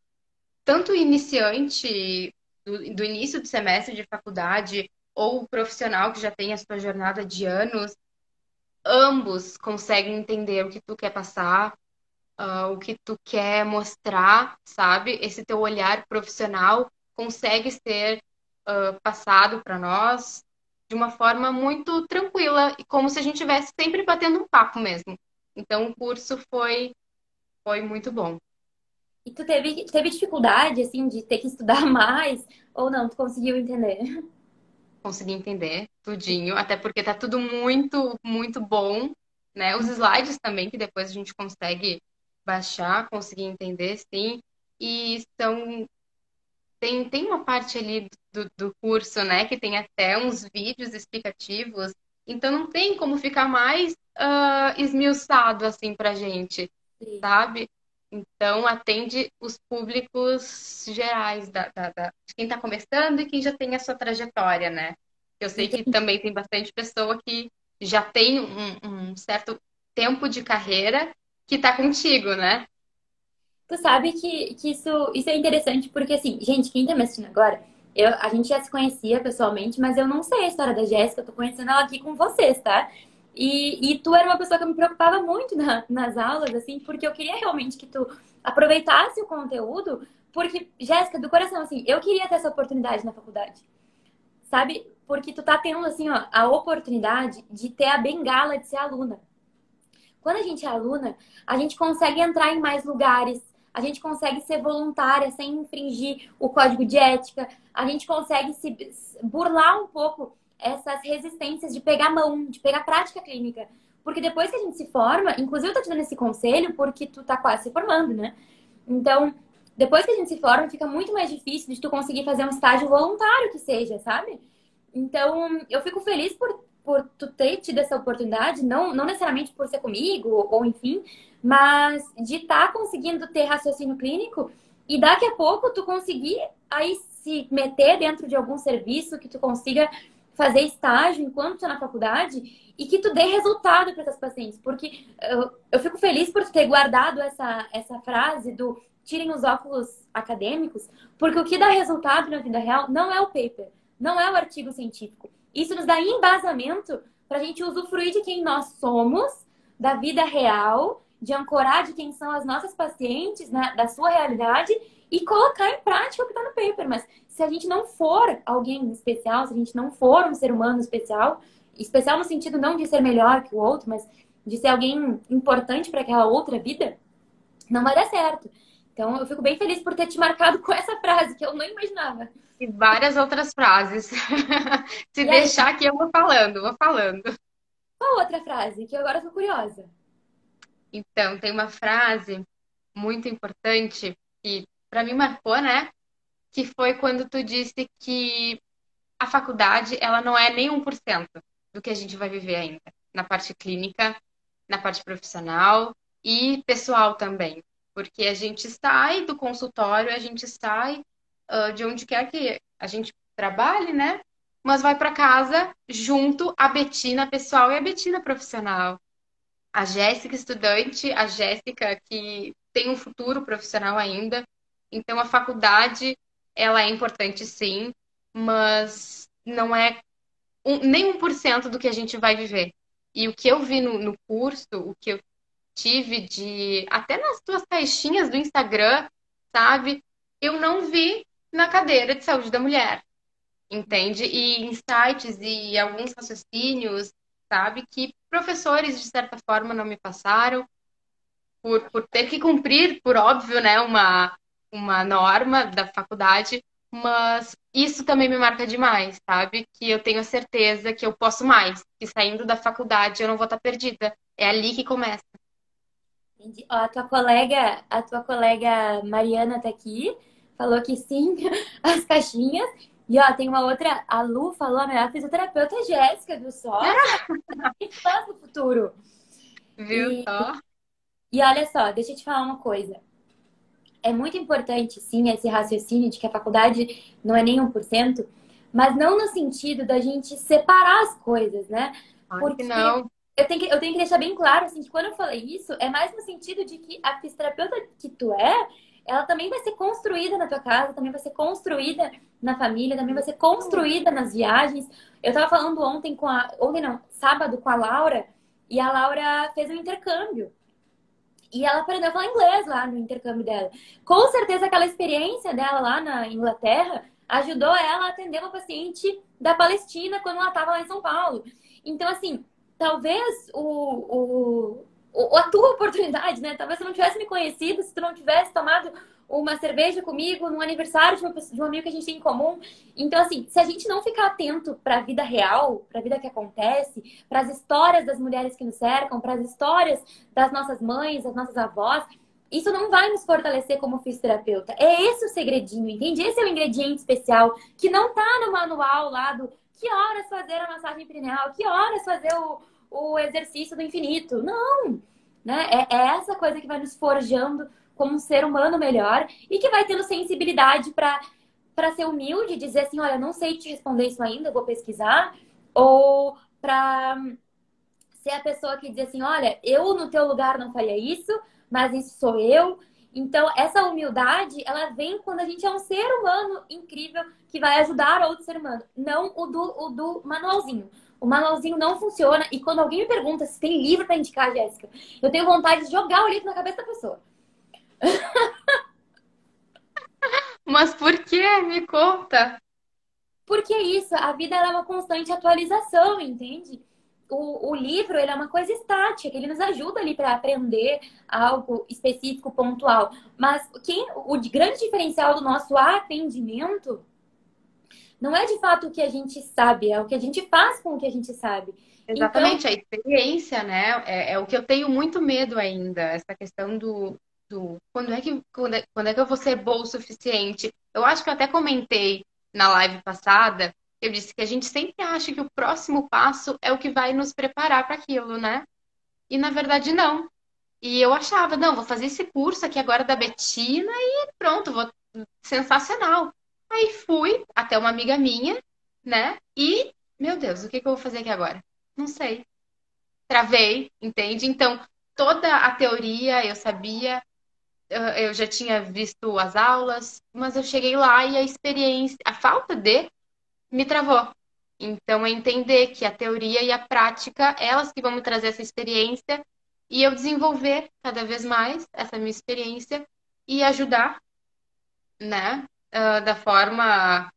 tanto iniciante do, do início do semestre de faculdade ou profissional que já tem a sua jornada de anos, ambos conseguem entender o que tu quer passar, uh, o que tu quer mostrar, sabe? Esse teu olhar profissional consegue ser uh, passado para nós de uma forma muito tranquila e como se a gente estivesse sempre batendo um papo mesmo. Então o curso foi foi muito bom. E tu teve, teve dificuldade, assim, de ter que estudar [laughs] mais? Ou não? Tu conseguiu entender? Consegui entender tudinho, até porque tá tudo muito, muito bom, né? Os slides também, que depois a gente consegue baixar, conseguir entender, sim. E são tem, tem uma parte ali do, do curso, né, que tem até uns vídeos explicativos, então não tem como ficar mais uh, esmiuçado assim pra gente, Sim. sabe? Então atende os públicos gerais da, da, da, de quem está começando e quem já tem a sua trajetória, né? Eu sei que também tem bastante pessoa que já tem um, um certo tempo de carreira que tá contigo, né? Tu sabe que, que isso, isso é interessante, porque assim, gente, quem tá me assistindo agora, eu, a gente já se conhecia pessoalmente, mas eu não sei a história da Jéssica, eu tô conhecendo ela aqui com vocês, tá? E, e tu era uma pessoa que me preocupava muito na, nas aulas, assim, porque eu queria realmente que tu aproveitasse o conteúdo, porque, Jéssica, do coração, assim, eu queria ter essa oportunidade na faculdade. Sabe? porque tu tá tendo, assim, ó, a oportunidade de ter a bengala de ser aluna. Quando a gente é aluna, a gente consegue entrar em mais lugares, a gente consegue ser voluntária sem infringir o código de ética, a gente consegue se burlar um pouco essas resistências de pegar mão, de pegar prática clínica. Porque depois que a gente se forma, inclusive eu tô te dando esse conselho porque tu tá quase se formando, né? Então, depois que a gente se forma, fica muito mais difícil de tu conseguir fazer um estágio voluntário que seja, sabe? Então, eu fico feliz por, por tu ter tido essa oportunidade, não, não necessariamente por ser comigo, ou, enfim, mas de estar tá conseguindo ter raciocínio clínico e daqui a pouco tu conseguir aí se meter dentro de algum serviço que tu consiga fazer estágio enquanto tu tá na faculdade e que tu dê resultado para essas pacientes. Porque eu, eu fico feliz por ter guardado essa, essa frase do tirem os óculos acadêmicos, porque o que dá resultado na vida real não é o paper, não é o artigo científico. Isso nos dá embasamento para a gente usufruir de quem nós somos, da vida real, de ancorar de quem são as nossas pacientes, né, da sua realidade e colocar em prática o que está no paper. Mas se a gente não for alguém especial, se a gente não for um ser humano especial, especial no sentido não de ser melhor que o outro, mas de ser alguém importante para aquela outra vida, não vai dar certo. Então, eu fico bem feliz por ter te marcado com essa frase, que eu não imaginava. E várias outras frases. [laughs] Se e deixar aí? aqui, eu vou falando, vou falando. Qual outra frase? Que agora eu tô curiosa. Então, tem uma frase muito importante que para mim marcou, né? Que foi quando tu disse que a faculdade, ela não é nem 1% do que a gente vai viver ainda. Na parte clínica, na parte profissional e pessoal também porque a gente sai do consultório, a gente sai uh, de onde quer que a gente trabalhe, né? Mas vai para casa junto a Betina pessoal e a Betina profissional. A Jéssica estudante, a Jéssica que tem um futuro profissional ainda. Então a faculdade, ela é importante sim, mas não é um, nem 1% do que a gente vai viver. E o que eu vi no, no curso, o que eu tive de até nas tuas caixinhas do Instagram, sabe? Eu não vi na cadeira de saúde da mulher. Entende? E insights e alguns raciocínios, sabe, que professores de certa forma não me passaram por, por ter que cumprir, por óbvio, né, uma uma norma da faculdade, mas isso também me marca demais, sabe? Que eu tenho certeza que eu posso mais, que saindo da faculdade eu não vou estar perdida. É ali que começa. Ó, a tua colega, a tua colega Mariana tá aqui, falou que sim, [laughs] as caixinhas. E ó, tem uma outra, a Lu falou, a melhor fisioterapeuta Jéssica, viu só? [laughs] que faz no futuro. Viu e, só? E, e olha só, deixa eu te falar uma coisa. É muito importante, sim, esse raciocínio de que a faculdade não é nem 1%, mas não no sentido da gente separar as coisas, né? Porque não eu tenho, que, eu tenho que deixar bem claro, assim, que quando eu falei isso, é mais no sentido de que a fisioterapeuta que tu é, ela também vai ser construída na tua casa, também vai ser construída na família, também vai ser construída nas viagens. Eu tava falando ontem com a. Ontem não, sábado com a Laura, e a Laura fez um intercâmbio. E ela aprendeu a falar inglês lá no intercâmbio dela. Com certeza aquela experiência dela lá na Inglaterra ajudou ela a atender uma paciente da Palestina quando ela estava lá em São Paulo. Então, assim, talvez o, o, a tua oportunidade, né? Talvez você não tivesse me conhecido se tu não tivesse tomado uma cerveja comigo no aniversário de, uma, de um amigo que a gente tem em comum. Então, assim, se a gente não ficar atento para a vida real, para a vida que acontece, para as histórias das mulheres que nos cercam, para as histórias das nossas mães, das nossas avós, isso não vai nos fortalecer como fisioterapeuta. É esse o segredinho, entende? Esse é o ingrediente especial que não tá no manual lá do que horas fazer a massagem perineal, que horas fazer o, o exercício do infinito. Não! Né? É, é essa coisa que vai nos forjando como um ser humano melhor e que vai tendo sensibilidade para ser humilde dizer assim: olha, não sei te responder isso ainda, vou pesquisar. Ou para ser a pessoa que diz assim: olha, eu no teu lugar não faria isso, mas isso sou eu. Então, essa humildade, ela vem quando a gente é um ser humano incrível que vai ajudar outro ser humano, não o do, o do manualzinho. O manualzinho não funciona. E quando alguém me pergunta se tem livro para indicar, Jéssica, eu tenho vontade de jogar o livro na cabeça da pessoa. [laughs] Mas por que? Me conta. Porque é isso, a vida é uma constante atualização, entende? O, o, livro ele é uma coisa estática, ele nos ajuda ali para aprender algo específico, pontual. Mas quem, o grande diferencial do nosso atendimento não é de fato o que a gente sabe, é o que a gente faz com o que a gente sabe. Exatamente, então... a experiência, né? É, é, o que eu tenho muito medo ainda, essa questão do, do quando é que quando é, quando é que eu vou ser boa o suficiente. Eu acho que eu até comentei na live passada, eu disse que a gente sempre acha que o próximo passo é o que vai nos preparar para aquilo, né? E na verdade não. E eu achava, não, vou fazer esse curso aqui agora da Betina e pronto, vou sensacional. Aí fui até uma amiga minha, né? E, meu Deus, o que, que eu vou fazer aqui agora? Não sei. Travei, entende? Então, toda a teoria eu sabia, eu já tinha visto as aulas, mas eu cheguei lá e a experiência, a falta de, me travou. Então, é entender que a teoria e a prática, elas que vão me trazer essa experiência e eu desenvolver cada vez mais essa minha experiência e ajudar, né, uh, da forma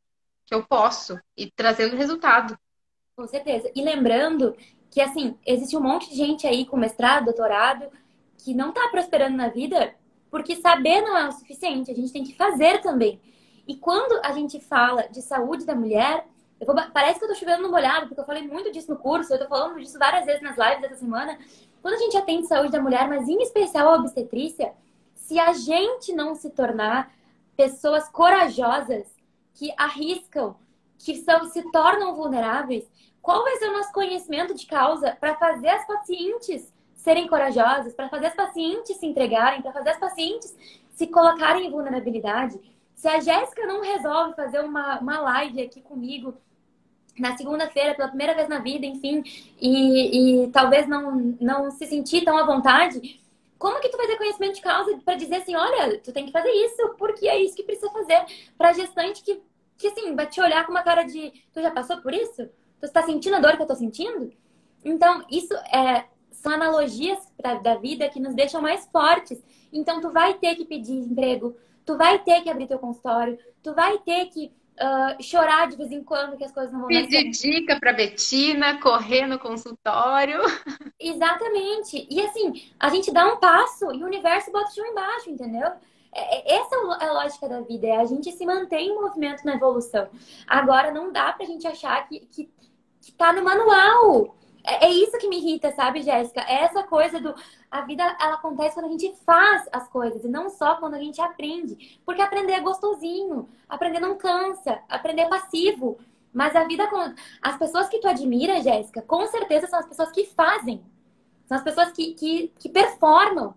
que eu posso e trazendo resultado. Com certeza. E lembrando que, assim, existe um monte de gente aí com mestrado, doutorado, que não está prosperando na vida porque saber não é o suficiente, a gente tem que fazer também. E quando a gente fala de saúde da mulher, vou, parece que eu tô chovendo no molhado, porque eu falei muito disso no curso, eu tô falando disso várias vezes nas lives dessa semana. Quando a gente atende saúde da mulher, mas em especial a obstetrícia, se a gente não se tornar pessoas corajosas que arriscam, que são, se tornam vulneráveis, qual vai ser o nosso conhecimento de causa para fazer as pacientes serem corajosas, para fazer as pacientes se entregarem, para fazer as pacientes se colocarem em vulnerabilidade? Se a Jéssica não resolve fazer uma, uma live aqui comigo na segunda-feira, pela primeira vez na vida, enfim, e, e talvez não, não se sentir tão à vontade, como que tu vai ter conhecimento de causa para dizer assim, olha, tu tem que fazer isso, porque é isso que precisa fazer para gestante que, que assim, vai te olhar com uma cara de, tu já passou por isso? Tu está sentindo a dor que eu tô sentindo? Então, isso é, são analogias pra, da vida que nos deixam mais fortes. Então, tu vai ter que pedir emprego, tu vai ter que abrir teu consultório, tu vai ter que uh, chorar de vez em quando que as coisas não vão Pedir dica para Betina, correr no consultório. [laughs] Exatamente. E assim, a gente dá um passo e o universo bota o chão embaixo, entendeu? É, é, essa é a lógica da vida, é a gente se mantém em movimento na evolução. Agora, não dá pra gente achar que, que, que tá no manual. É, é isso que me irrita, sabe, Jéssica? É essa coisa do. A vida ela acontece quando a gente faz as coisas e não só quando a gente aprende. Porque aprender é gostosinho, aprender não cansa, aprender é passivo. Mas a vida. As pessoas que tu admira, Jéssica, com certeza são as pessoas que fazem. São as pessoas que, que, que performam.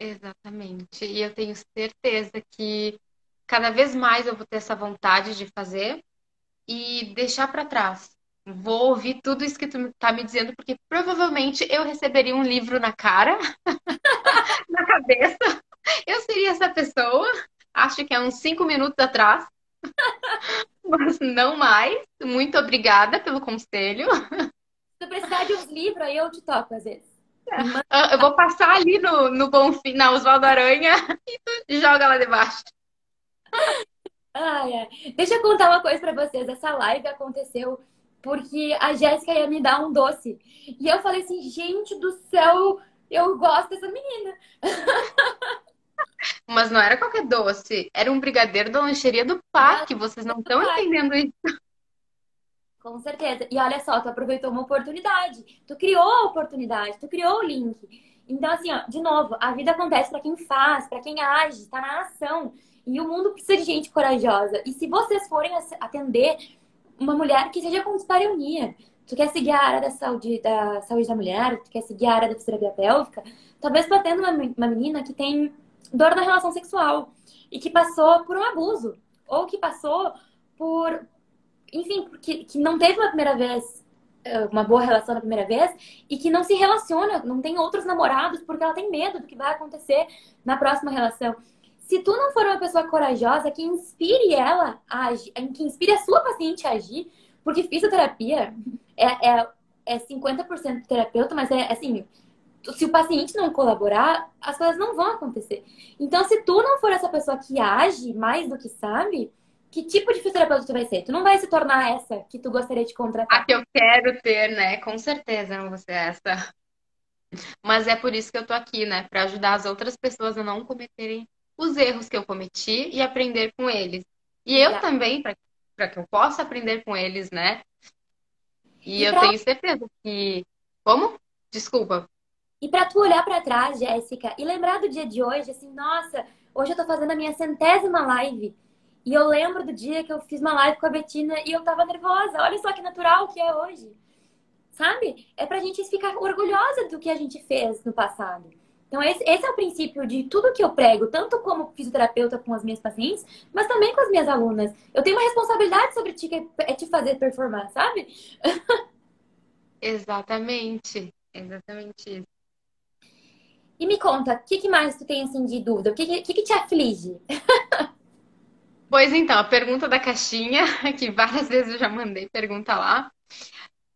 Exatamente. E eu tenho certeza que cada vez mais eu vou ter essa vontade de fazer e deixar para trás vou ouvir tudo isso que tu tá me dizendo, porque provavelmente eu receberia um livro na cara, [laughs] na cabeça. Eu seria essa pessoa, acho que é uns cinco minutos atrás, [laughs] mas não mais. Muito obrigada pelo conselho. Se precisar de uns livros, aí eu te toco às vezes. É. Eu vou passar ali no, no Bonfim, na Oswaldo Aranha, [laughs] e tu joga lá debaixo. Ai, ai. Deixa eu contar uma coisa para vocês. Essa live aconteceu porque a Jéssica ia me dar um doce. E eu falei assim, gente do céu, eu gosto dessa menina. [laughs] Mas não era qualquer doce, era um brigadeiro da lancheria do parque. Vocês não estão entendendo isso. Com certeza. E olha só, tu aproveitou uma oportunidade. Tu criou a oportunidade, tu criou o link. Então, assim, ó, de novo, a vida acontece para quem faz, para quem age, tá na ação. E o mundo precisa de gente corajosa. E se vocês forem atender uma mulher que seja com dispareunia. Tu quer seguir a área da saúde da, saúde da mulher, tu quer seguir a área da fisioterapia pélvica, talvez tu atenda uma, uma menina que tem dor na relação sexual e que passou por um abuso, ou que passou por, enfim, que, que não teve uma primeira vez, eh, uma boa relação na primeira vez e que não se relaciona, não tem outros namorados porque ela tem medo do que vai acontecer na próxima relação se tu não for uma pessoa corajosa que inspire ela a agir, que inspire a sua paciente a agir, porque fisioterapia é, é, é 50% terapeuta, mas é assim, se o paciente não colaborar, as coisas não vão acontecer. Então, se tu não for essa pessoa que age mais do que sabe, que tipo de fisioterapeuta tu vai ser. Tu não vai se tornar essa que tu gostaria de contratar. A que eu quero ter, né? Com certeza não vou ser essa. Mas é por isso que eu tô aqui, né? Para ajudar as outras pessoas a não cometerem os erros que eu cometi e aprender com eles. E eu também, para que eu possa aprender com eles, né? E, e eu pra... tenho certeza que. Como? Desculpa. E para tu olhar para trás, Jéssica, e lembrar do dia de hoje, assim, nossa, hoje eu tô fazendo a minha centésima live. E eu lembro do dia que eu fiz uma live com a Betina e eu tava nervosa. Olha só que natural que é hoje. Sabe? É pra gente ficar orgulhosa do que a gente fez no passado. Então, esse, esse, é o princípio de tudo que eu prego, tanto como fisioterapeuta com as minhas pacientes, mas também com as minhas alunas. Eu tenho uma responsabilidade sobre ti que é te fazer performar, sabe? [laughs] Exatamente. Exatamente isso. E me conta, o que, que, mais tu tem assim de dúvida? O que, que, que te aflige? [laughs] Pois então, a pergunta da caixinha, [laughs] que várias vezes eu já mandei pergunta lá.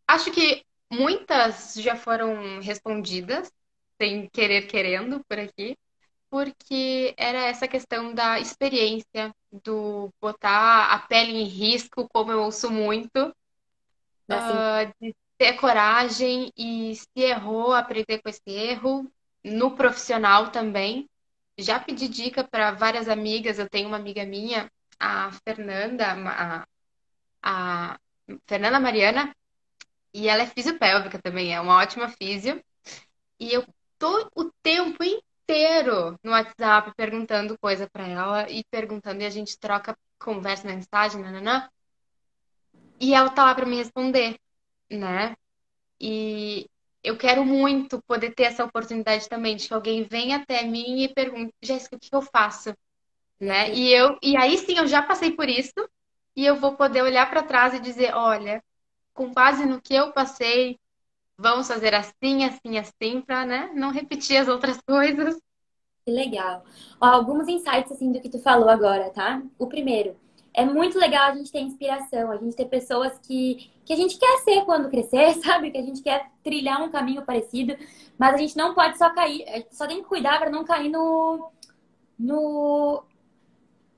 Acho que muitas já foram respondidas, sem querer querendo por aqui, porque era essa questão da experiência, do botar a pele em risco, como eu ouço muito, uh, de ter coragem e se errou, aprender com esse erro, no profissional também. Já pedi dica para várias amigas, eu tenho uma amiga minha a Fernanda, a, a Fernanda Mariana, e ela é fisiopélvica também, é uma ótima físio. E eu tô o tempo inteiro no WhatsApp perguntando coisa para ela e perguntando, e a gente troca conversa, mensagem, nananã. E ela tá lá para me responder, né? E eu quero muito poder ter essa oportunidade também de que alguém venha até mim e pergunte, Jéssica, o que eu faço? né? E eu e aí sim eu já passei por isso e eu vou poder olhar para trás e dizer, olha, com base no que eu passei, vamos fazer assim, assim, assim, para né, não repetir as outras [laughs] coisas. Que legal. Ó, alguns insights assim do que tu falou agora, tá? O primeiro, é muito legal a gente ter inspiração, a gente ter pessoas que, que a gente quer ser quando crescer, [laughs] sabe? Que a gente quer trilhar um caminho parecido, mas a gente não pode só cair, só tem que cuidar para não cair no, no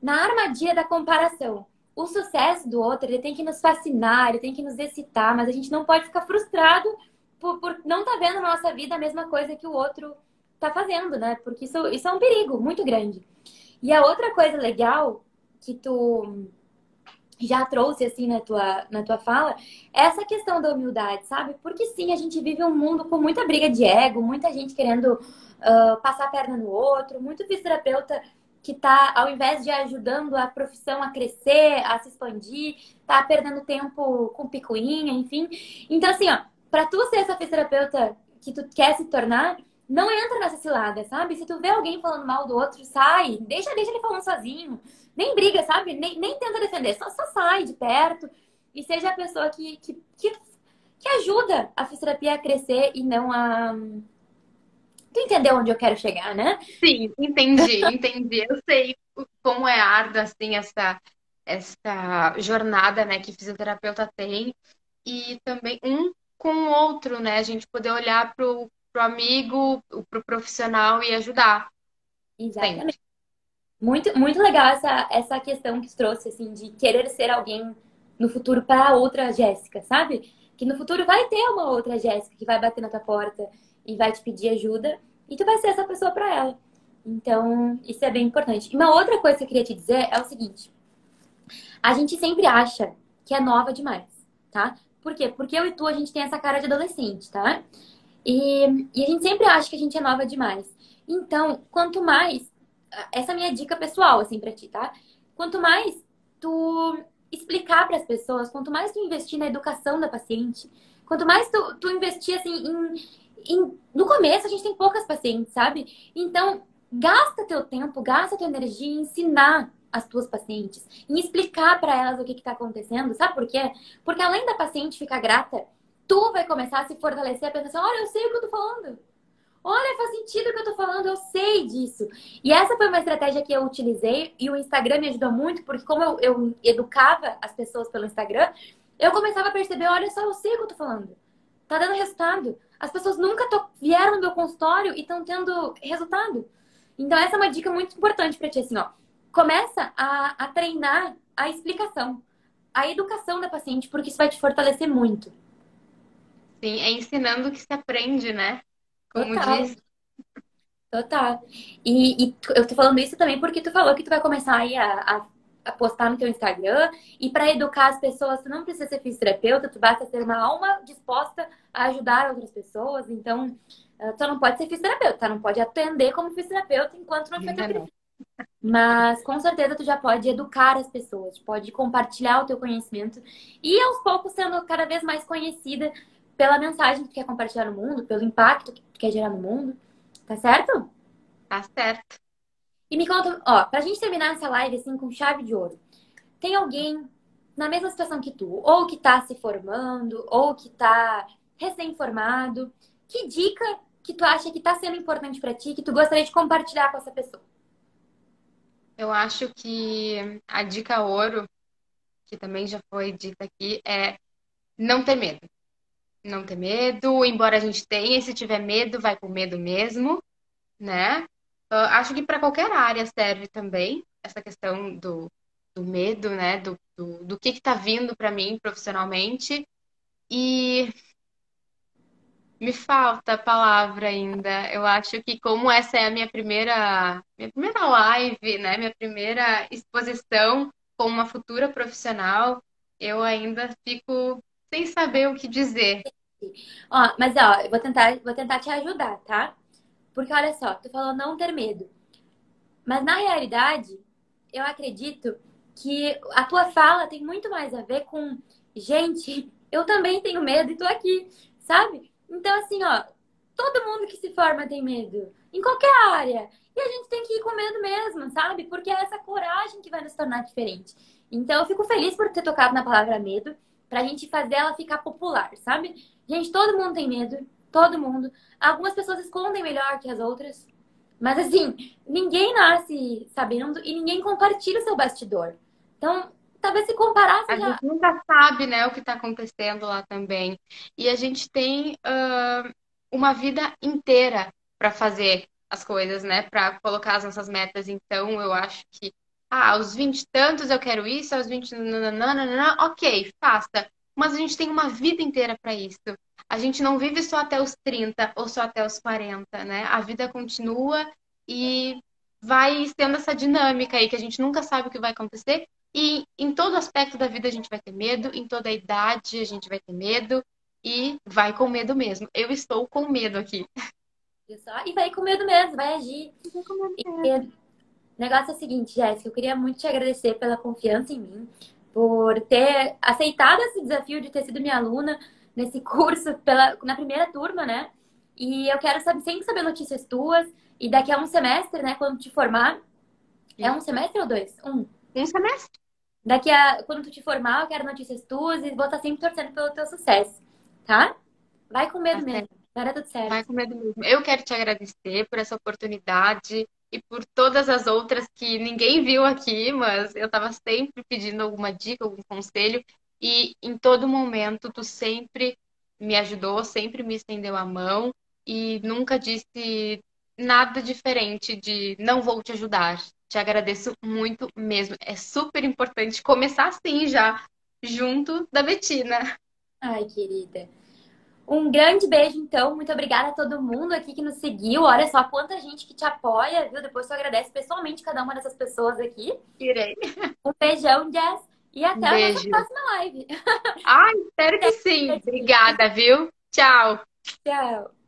na armadilha da comparação. O sucesso do outro, ele tem que nos fascinar, ele tem que nos excitar, mas a gente não pode ficar frustrado por, por não estar tá vendo na nossa vida a mesma coisa que o outro está fazendo, né? Porque isso, isso é um perigo muito grande. E a outra coisa legal que tu já trouxe assim na tua, na tua fala, é essa questão da humildade, sabe? Porque sim, a gente vive um mundo com muita briga de ego, muita gente querendo uh, passar a perna no outro, muito fisioterapeuta que está, ao invés de ajudando a profissão a crescer, a se expandir, está perdendo tempo com picuinha, enfim. Então, assim, ó, para tu ser essa fisioterapeuta que tu quer se tornar, não entra nessa cilada, sabe? Se tu vê alguém falando mal do outro, sai, deixa, deixa ele falando sozinho. Nem briga, sabe? Nem, nem tenta defender, só, só sai de perto e seja a pessoa que, que, que, que ajuda a fisioterapia a crescer e não a Tu entendeu onde eu quero chegar, né? Sim, entendi, [laughs] entendi. Eu sei como é árdua, assim, essa, essa jornada, né, que fisioterapeuta tem. E também um com o outro, né? A gente poder olhar pro, pro amigo, pro profissional e ajudar. Exatamente. Muito, muito legal essa, essa questão que trouxe, assim, de querer ser alguém no futuro para outra Jéssica, sabe? Que no futuro vai ter uma outra Jéssica que vai bater na tua porta e vai te pedir ajuda e tu vai ser essa pessoa para ela. Então, isso é bem importante. E uma outra coisa que eu queria te dizer é o seguinte: a gente sempre acha que é nova demais, tá? Por quê? Porque eu e tu, a gente tem essa cara de adolescente, tá? E, e a gente sempre acha que a gente é nova demais. Então, quanto mais. Essa é a minha dica pessoal, assim, pra ti, tá? Quanto mais tu explicar para as pessoas, quanto mais tu investir na educação da paciente, quanto mais tu, tu investir, assim, em em, no começo a gente tem poucas pacientes, sabe? Então, gasta teu tempo, gasta tua energia em ensinar as tuas pacientes, em explicar para elas o que está acontecendo, sabe por quê? Porque além da paciente ficar grata, tu vai começar a se fortalecer, a pensar assim, olha, eu sei o que eu tô falando. Olha, faz sentido o que eu tô falando, eu sei disso. E essa foi uma estratégia que eu utilizei e o Instagram me ajudou muito, porque como eu, eu educava as pessoas pelo Instagram, eu começava a perceber, olha só, eu sei o que eu tô falando. Tá dando resultado. As pessoas nunca vieram no meu consultório e estão tendo resultado. Então, essa é uma dica muito importante para ti, assim, ó. Começa a, a treinar a explicação, a educação da paciente, porque isso vai te fortalecer muito. Sim, é ensinando que se aprende, né? Como Total. diz. Total. E, e, eu tô falando isso também porque tu falou que tu vai começar aí a, a, a postar no teu Instagram. E para educar as pessoas, tu não precisa ser fisioterapeuta, tu basta ser uma alma disposta a ajudar outras pessoas. Então, eh, tu não pode ser fisioterapeuta, tá? Não pode atender como fisioterapeuta enquanto não teu mas com certeza tu já pode educar as pessoas, pode compartilhar o teu conhecimento e aos poucos sendo cada vez mais conhecida pela mensagem que tu quer compartilhar no mundo, pelo impacto que tu quer gerar no mundo. Tá certo? Tá certo. E me conta, ó, pra gente terminar essa live assim com chave de ouro. Tem alguém na mesma situação que tu, ou que tá se formando, ou que tá recém-formado. Que dica que tu acha que tá sendo importante para ti, que tu gostaria de compartilhar com essa pessoa? Eu acho que a dica ouro, que também já foi dita aqui, é não ter medo não ter medo, embora a gente tenha, e se tiver medo, vai com medo mesmo, né? Uh, acho que para qualquer área serve também essa questão do, do medo, né? Do, do, do que está vindo para mim profissionalmente. E me falta palavra ainda. Eu acho que como essa é a minha primeira, minha primeira live, né? Minha primeira exposição com uma futura profissional, eu ainda fico sem saber o que dizer. Ó, mas ó, eu vou tentar, vou tentar te ajudar, tá? Porque olha só, tu falou não ter medo. Mas na realidade, eu acredito que a tua fala tem muito mais a ver com, gente, eu também tenho medo e tô aqui, sabe? Então, assim, ó, todo mundo que se forma tem medo, em qualquer área. E a gente tem que ir com medo mesmo, sabe? Porque é essa coragem que vai nos tornar diferente. Então, eu fico feliz por ter tocado na palavra medo pra gente fazer ela ficar popular, sabe? Gente, todo mundo tem medo, todo mundo. Algumas pessoas escondem melhor que as outras. Mas assim, ninguém nasce sabendo e ninguém compartilha o seu bastidor. Então, talvez se comparasse a já... gente nunca sabe, né, o que está acontecendo lá também. E a gente tem uh, uma vida inteira para fazer as coisas, né, para colocar as nossas metas. Então, eu acho que ah, aos 20 e tantos eu quero isso, aos 20, nananana, ok, faça. Mas a gente tem uma vida inteira para isso. A gente não vive só até os 30 ou só até os 40, né? A vida continua e vai sendo essa dinâmica aí que a gente nunca sabe o que vai acontecer. E em todo aspecto da vida a gente vai ter medo, em toda a idade a gente vai ter medo e vai com medo mesmo. Eu estou com medo aqui. E vai com medo mesmo, vai agir. Vai com medo mesmo. O negócio é o seguinte, Jéssica, eu queria muito te agradecer pela confiança em mim, por ter aceitado esse desafio de ter sido minha aluna nesse curso pela, na primeira turma, né? E eu quero saber, sempre saber notícias tuas. E daqui a um semestre, né, quando te formar. É um semestre ou dois? Um. Um semestre. Daqui a quando tu te formar, eu quero notícias tuas e vou estar sempre torcendo pelo teu sucesso, tá? Vai com medo tá mesmo. Vai dar tudo certo. Vai com medo mesmo. Eu quero te agradecer por essa oportunidade e por todas as outras que ninguém viu aqui, mas eu estava sempre pedindo alguma dica, algum conselho, e em todo momento tu sempre me ajudou, sempre me estendeu a mão e nunca disse nada diferente de não vou te ajudar. Te agradeço muito mesmo. É super importante começar assim já, junto da Betina. Ai, querida. Um grande beijo, então. Muito obrigada a todo mundo aqui que nos seguiu. Olha só quanta gente que te apoia, viu? Depois eu agradeço pessoalmente cada uma dessas pessoas aqui. Irei. Um beijão, Jess. E até um a nossa próxima live. Ai, espero que sim. [laughs] Obrigada, viu? Tchau. Tchau.